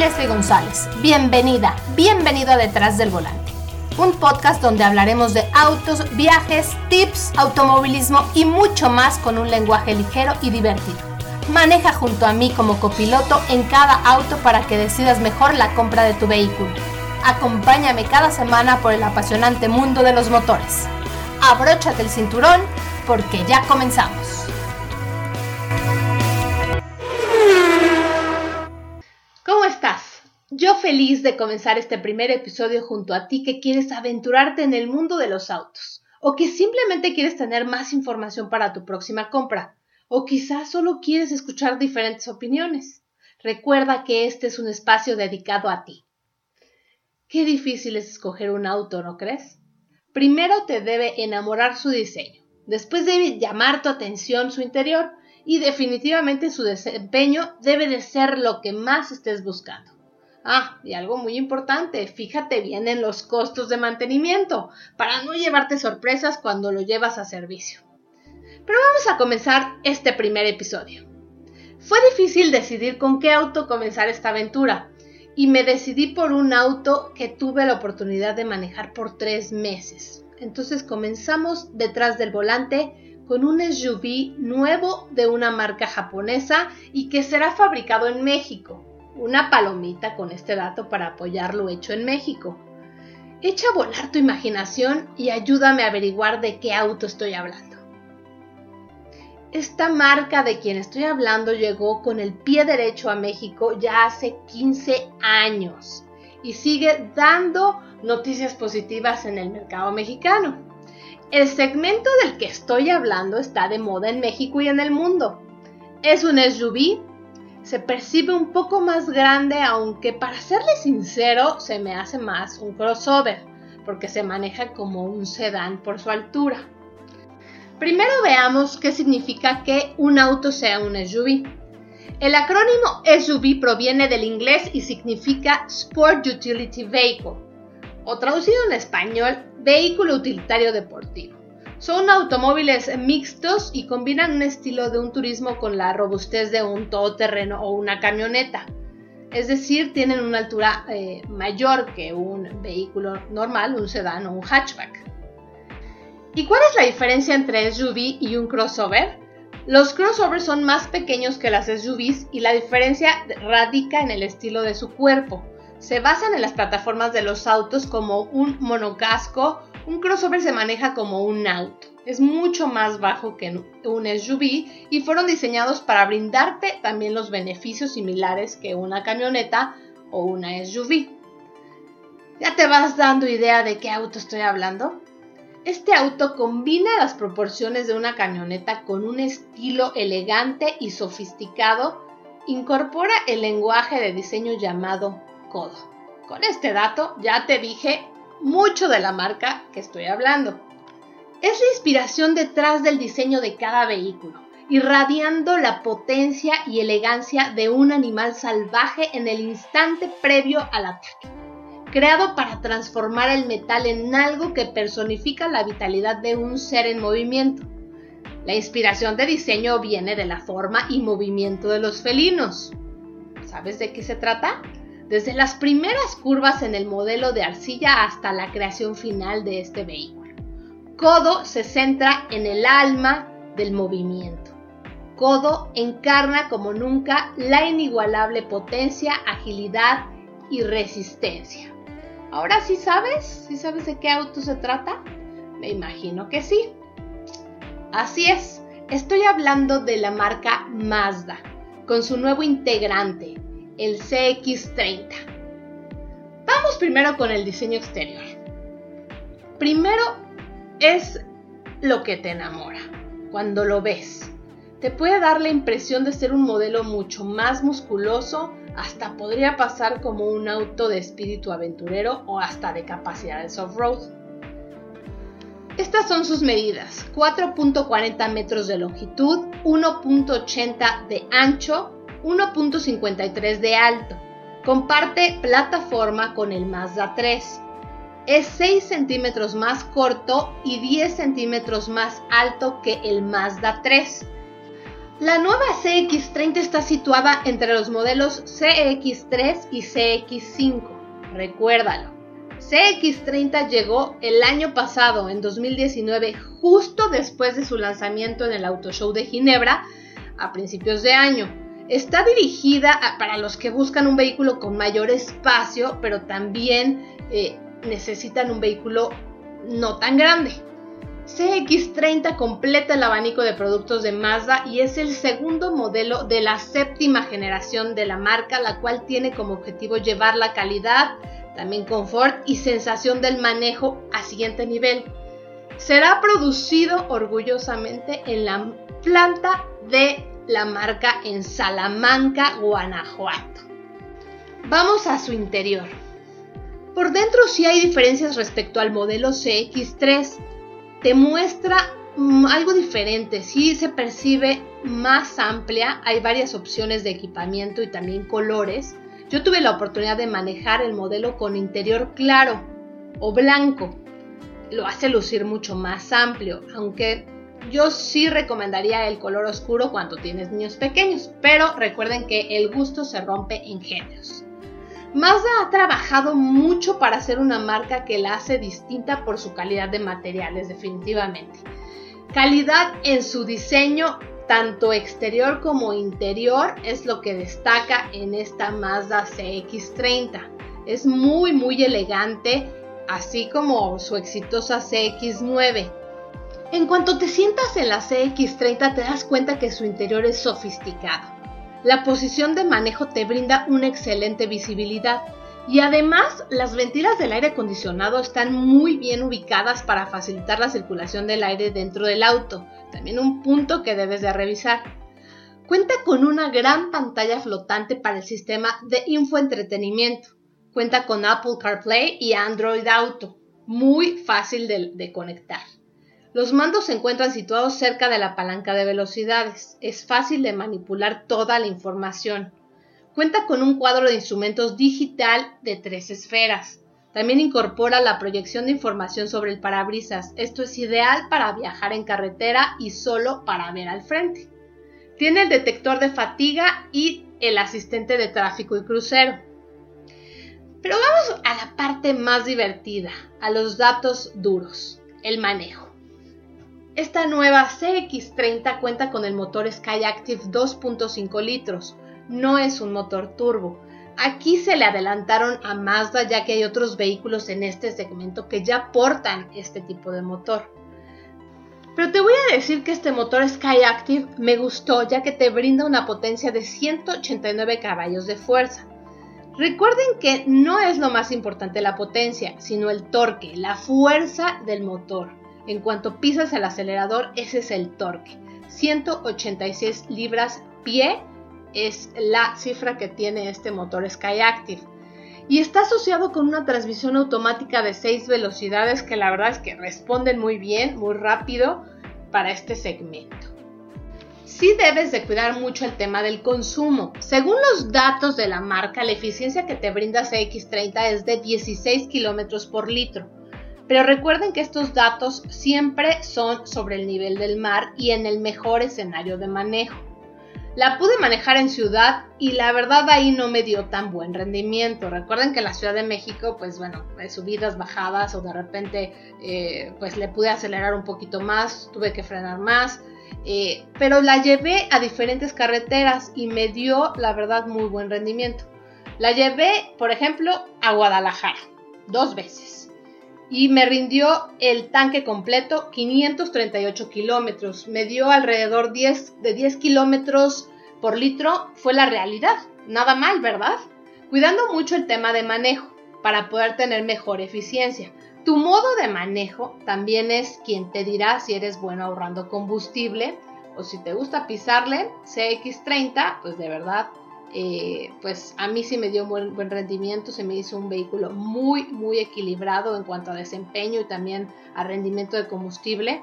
Leslie González. Bienvenida, bienvenido a Detrás del Volante. Un podcast donde hablaremos de autos, viajes, tips, automovilismo y mucho más con un lenguaje ligero y divertido. Maneja junto a mí como copiloto en cada auto para que decidas mejor la compra de tu vehículo. Acompáñame cada semana por el apasionante mundo de los motores. Abróchate el cinturón porque ya comenzamos. Feliz de comenzar este primer episodio junto a ti que quieres aventurarte en el mundo de los autos o que simplemente quieres tener más información para tu próxima compra o quizás solo quieres escuchar diferentes opiniones. Recuerda que este es un espacio dedicado a ti. Qué difícil es escoger un auto, ¿no crees? Primero te debe enamorar su diseño, después debe llamar tu atención su interior y definitivamente su desempeño debe de ser lo que más estés buscando. Ah, y algo muy importante, fíjate bien en los costos de mantenimiento para no llevarte sorpresas cuando lo llevas a servicio. Pero vamos a comenzar este primer episodio. Fue difícil decidir con qué auto comenzar esta aventura y me decidí por un auto que tuve la oportunidad de manejar por tres meses. Entonces comenzamos detrás del volante con un SUV nuevo de una marca japonesa y que será fabricado en México. Una palomita con este dato para apoyar lo hecho en México. Echa a volar tu imaginación y ayúdame a averiguar de qué auto estoy hablando. Esta marca de quien estoy hablando llegó con el pie derecho a México ya hace 15 años y sigue dando noticias positivas en el mercado mexicano. El segmento del que estoy hablando está de moda en México y en el mundo. Es un SUV, se percibe un poco más grande, aunque para serle sincero se me hace más un crossover, porque se maneja como un sedán por su altura. Primero veamos qué significa que un auto sea un SUV. El acrónimo SUV proviene del inglés y significa Sport Utility Vehicle o traducido en español, vehículo utilitario deportivo. Son automóviles mixtos y combinan un estilo de un turismo con la robustez de un todoterreno o una camioneta. Es decir, tienen una altura eh, mayor que un vehículo normal, un sedán o un hatchback. ¿Y cuál es la diferencia entre SUV y un crossover? Los crossovers son más pequeños que las SUVs y la diferencia radica en el estilo de su cuerpo se basan en las plataformas de los autos como un monocasco, un crossover se maneja como un auto. Es mucho más bajo que un SUV y fueron diseñados para brindarte también los beneficios similares que una camioneta o una SUV. ¿Ya te vas dando idea de qué auto estoy hablando? Este auto combina las proporciones de una camioneta con un estilo elegante y sofisticado, incorpora el lenguaje de diseño llamado codo. Con este dato ya te dije mucho de la marca que estoy hablando. Es la inspiración detrás del diseño de cada vehículo, irradiando la potencia y elegancia de un animal salvaje en el instante previo al ataque, creado para transformar el metal en algo que personifica la vitalidad de un ser en movimiento. La inspiración de diseño viene de la forma y movimiento de los felinos. ¿Sabes de qué se trata? Desde las primeras curvas en el modelo de arcilla hasta la creación final de este vehículo. Codo se centra en el alma del movimiento. Codo encarna como nunca la inigualable potencia, agilidad y resistencia. Ahora sí sabes, ¿sí sabes de qué auto se trata? Me imagino que sí. Así es, estoy hablando de la marca Mazda, con su nuevo integrante, el CX30. Vamos primero con el diseño exterior. Primero es lo que te enamora cuando lo ves. Te puede dar la impresión de ser un modelo mucho más musculoso, hasta podría pasar como un auto de espíritu aventurero o hasta de capacidad de off-road. Estas son sus medidas, 4.40 metros de longitud, 1.80 de ancho 1.53 de alto. Comparte plataforma con el Mazda 3. Es 6 centímetros más corto y 10 centímetros más alto que el Mazda 3. La nueva CX30 está situada entre los modelos CX3 y CX5. Recuérdalo. CX30 llegó el año pasado, en 2019, justo después de su lanzamiento en el Auto Show de Ginebra, a principios de año. Está dirigida para los que buscan un vehículo con mayor espacio, pero también eh, necesitan un vehículo no tan grande. CX30 completa el abanico de productos de Mazda y es el segundo modelo de la séptima generación de la marca, la cual tiene como objetivo llevar la calidad, también confort y sensación del manejo a siguiente nivel. Será producido orgullosamente en la planta de la marca en Salamanca, Guanajuato. Vamos a su interior. Por dentro sí hay diferencias respecto al modelo CX3. Te muestra mm, algo diferente, sí se percibe más amplia, hay varias opciones de equipamiento y también colores. Yo tuve la oportunidad de manejar el modelo con interior claro o blanco. Lo hace lucir mucho más amplio, aunque yo sí recomendaría el color oscuro cuando tienes niños pequeños, pero recuerden que el gusto se rompe en géneros. Mazda ha trabajado mucho para hacer una marca que la hace distinta por su calidad de materiales, definitivamente. Calidad en su diseño, tanto exterior como interior, es lo que destaca en esta Mazda CX30. Es muy, muy elegante, así como su exitosa CX9. En cuanto te sientas en la CX30 te das cuenta que su interior es sofisticado. La posición de manejo te brinda una excelente visibilidad y además las ventilas del aire acondicionado están muy bien ubicadas para facilitar la circulación del aire dentro del auto, también un punto que debes de revisar. Cuenta con una gran pantalla flotante para el sistema de infoentretenimiento. Cuenta con Apple CarPlay y Android Auto, muy fácil de, de conectar. Los mandos se encuentran situados cerca de la palanca de velocidades. Es fácil de manipular toda la información. Cuenta con un cuadro de instrumentos digital de tres esferas. También incorpora la proyección de información sobre el parabrisas. Esto es ideal para viajar en carretera y solo para ver al frente. Tiene el detector de fatiga y el asistente de tráfico y crucero. Pero vamos a la parte más divertida, a los datos duros, el manejo. Esta nueva CX30 cuenta con el motor Skyactiv 2.5 litros, no es un motor turbo. Aquí se le adelantaron a Mazda ya que hay otros vehículos en este segmento que ya portan este tipo de motor. Pero te voy a decir que este motor Skyactiv me gustó ya que te brinda una potencia de 189 caballos de fuerza. Recuerden que no es lo más importante la potencia, sino el torque, la fuerza del motor. En cuanto pisas el acelerador, ese es el torque. 186 libras pie es la cifra que tiene este motor Skyactiv. Y está asociado con una transmisión automática de 6 velocidades que la verdad es que responden muy bien, muy rápido para este segmento. Sí debes de cuidar mucho el tema del consumo. Según los datos de la marca, la eficiencia que te brinda CX30 es de 16 kilómetros por litro pero recuerden que estos datos siempre son sobre el nivel del mar y en el mejor escenario de manejo. La pude manejar en ciudad y la verdad ahí no me dio tan buen rendimiento. Recuerden que la Ciudad de México, pues bueno, subidas, bajadas o de repente eh, pues le pude acelerar un poquito más, tuve que frenar más. Eh, pero la llevé a diferentes carreteras y me dio la verdad muy buen rendimiento. La llevé, por ejemplo, a Guadalajara, dos veces y me rindió el tanque completo 538 kilómetros. Me dio alrededor 10, de 10 kilómetros por litro. Fue la realidad. Nada mal, ¿verdad? Cuidando mucho el tema de manejo para poder tener mejor eficiencia. Tu modo de manejo también es quien te dirá si eres bueno ahorrando combustible o si te gusta pisarle CX30, pues de verdad eh, pues a mí sí me dio buen, buen rendimiento, se me hizo un vehículo muy, muy equilibrado en cuanto a desempeño y también a rendimiento de combustible.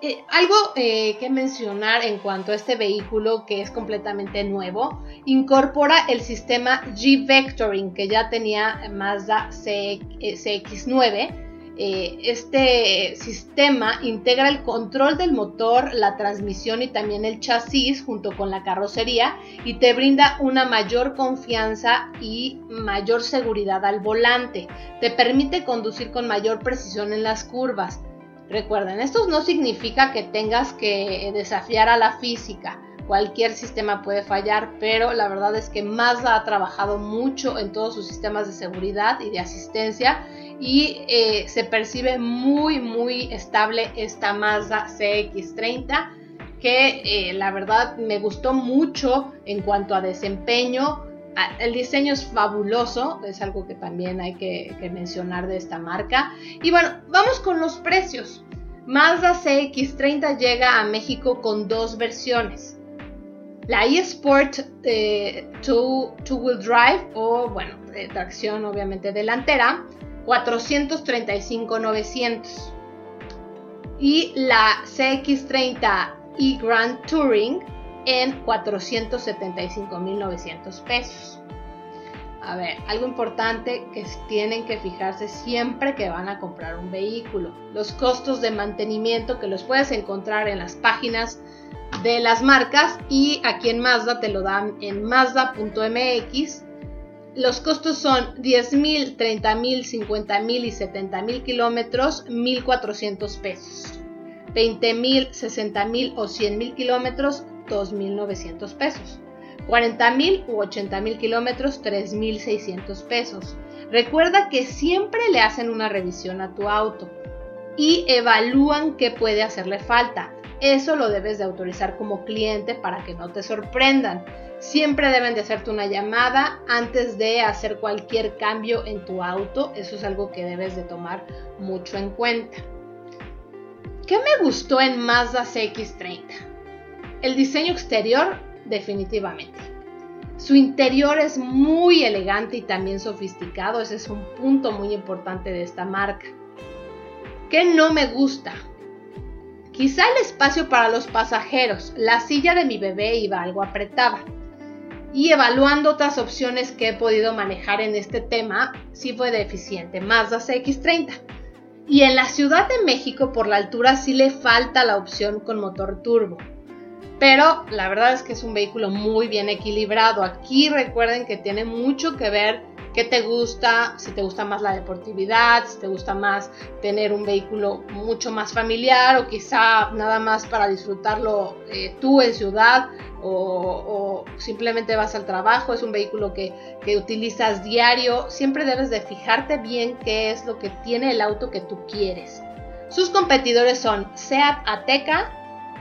Eh, algo eh, que mencionar en cuanto a este vehículo que es completamente nuevo, incorpora el sistema G-Vectoring que ya tenía Mazda CX9. Eh, este sistema integra el control del motor, la transmisión y también el chasis junto con la carrocería y te brinda una mayor confianza y mayor seguridad al volante. Te permite conducir con mayor precisión en las curvas. Recuerden, esto no significa que tengas que desafiar a la física. Cualquier sistema puede fallar, pero la verdad es que Mazda ha trabajado mucho en todos sus sistemas de seguridad y de asistencia y eh, se percibe muy muy estable esta Mazda CX30 que eh, la verdad me gustó mucho en cuanto a desempeño. El diseño es fabuloso, es algo que también hay que, mencionar de esta marca. Y bueno, vamos con los precios. Mazda CX30 llega a México con dos versiones. La eSport eh, two, Wheel Drive o bueno, tracción obviamente delantera 435-900. Y la CX30 e Grand Touring en 475.900 pesos. A ver, algo importante que tienen que fijarse siempre que van a comprar un vehículo. Los costos de mantenimiento que los puedes encontrar en las páginas de las marcas y aquí en Mazda te lo dan en mazda.mx los costos son 10.000, 30.000, 50.000 y 70.000 kilómetros, 1.400 pesos. 20.000, 60.000 o 100.000 kilómetros, 2.900 pesos. 40.000 u 80.000 kilómetros, 3.600 pesos. Recuerda que siempre le hacen una revisión a tu auto y evalúan qué puede hacerle falta. Eso lo debes de autorizar como cliente para que no te sorprendan. Siempre deben de hacerte una llamada antes de hacer cualquier cambio en tu auto. Eso es algo que debes de tomar mucho en cuenta. ¿Qué me gustó en Mazda CX30? El diseño exterior, definitivamente. Su interior es muy elegante y también sofisticado. Ese es un punto muy importante de esta marca. ¿Qué no me gusta? Quizá el espacio para los pasajeros. La silla de mi bebé iba algo apretada y evaluando otras opciones que he podido manejar en este tema, sí fue deficiente, Mazda CX30. Y en la Ciudad de México, por la altura, sí le falta la opción con motor turbo. Pero la verdad es que es un vehículo muy bien equilibrado. Aquí recuerden que tiene mucho que ver qué te gusta, si te gusta más la deportividad, si te gusta más tener un vehículo mucho más familiar o quizá nada más para disfrutarlo eh, tú en ciudad o, simplemente vas al trabajo, es un vehículo que, que utilizas diario, siempre debes de fijarte bien qué es lo que tiene el auto que tú quieres. Sus competidores son Seat Ateca,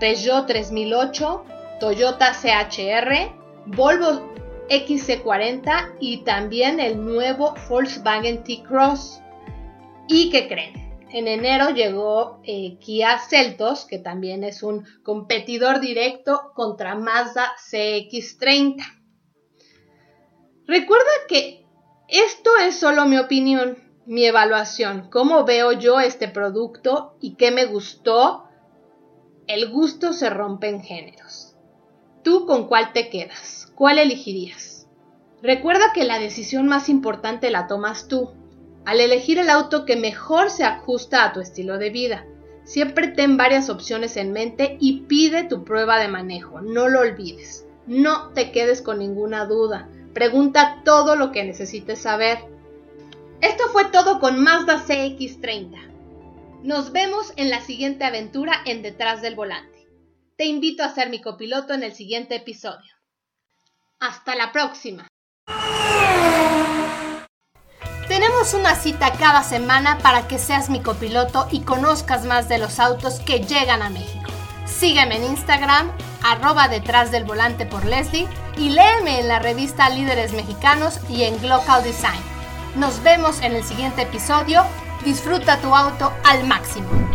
Peugeot 3008, Toyota CHR, Volvo XC40 y también el nuevo Volkswagen T-Cross. ¿Y qué creen? En enero llegó eh, Kia Celtos, que también es un competidor directo contra Mazda CX30. Recuerda que esto es solo mi opinión, mi evaluación, cómo veo yo este producto y qué me gustó. El gusto se rompe en géneros. ¿Tú con cuál te quedas? ¿Cuál elegirías? Recuerda que la decisión más importante la tomas tú al elegir el auto que mejor se ajusta a tu estilo de vida. Siempre ten varias opciones en mente y pide tu prueba de manejo, no lo olvides. No te quedes con ninguna duda, pregunta todo lo que necesites saber. Esto fue todo con Mazda CX30. Nos vemos en la siguiente aventura en Detrás del Volante. Te invito a ser mi copiloto en el siguiente episodio. Hasta la próxima. Tenemos una cita cada semana para que seas mi copiloto y conozcas más de los autos que llegan a México. Sígueme en Instagram, arroba detrás del volante por Leslie y léeme en la revista Líderes Mexicanos y en Global Design. Nos vemos en el siguiente episodio. Disfruta tu auto al máximo.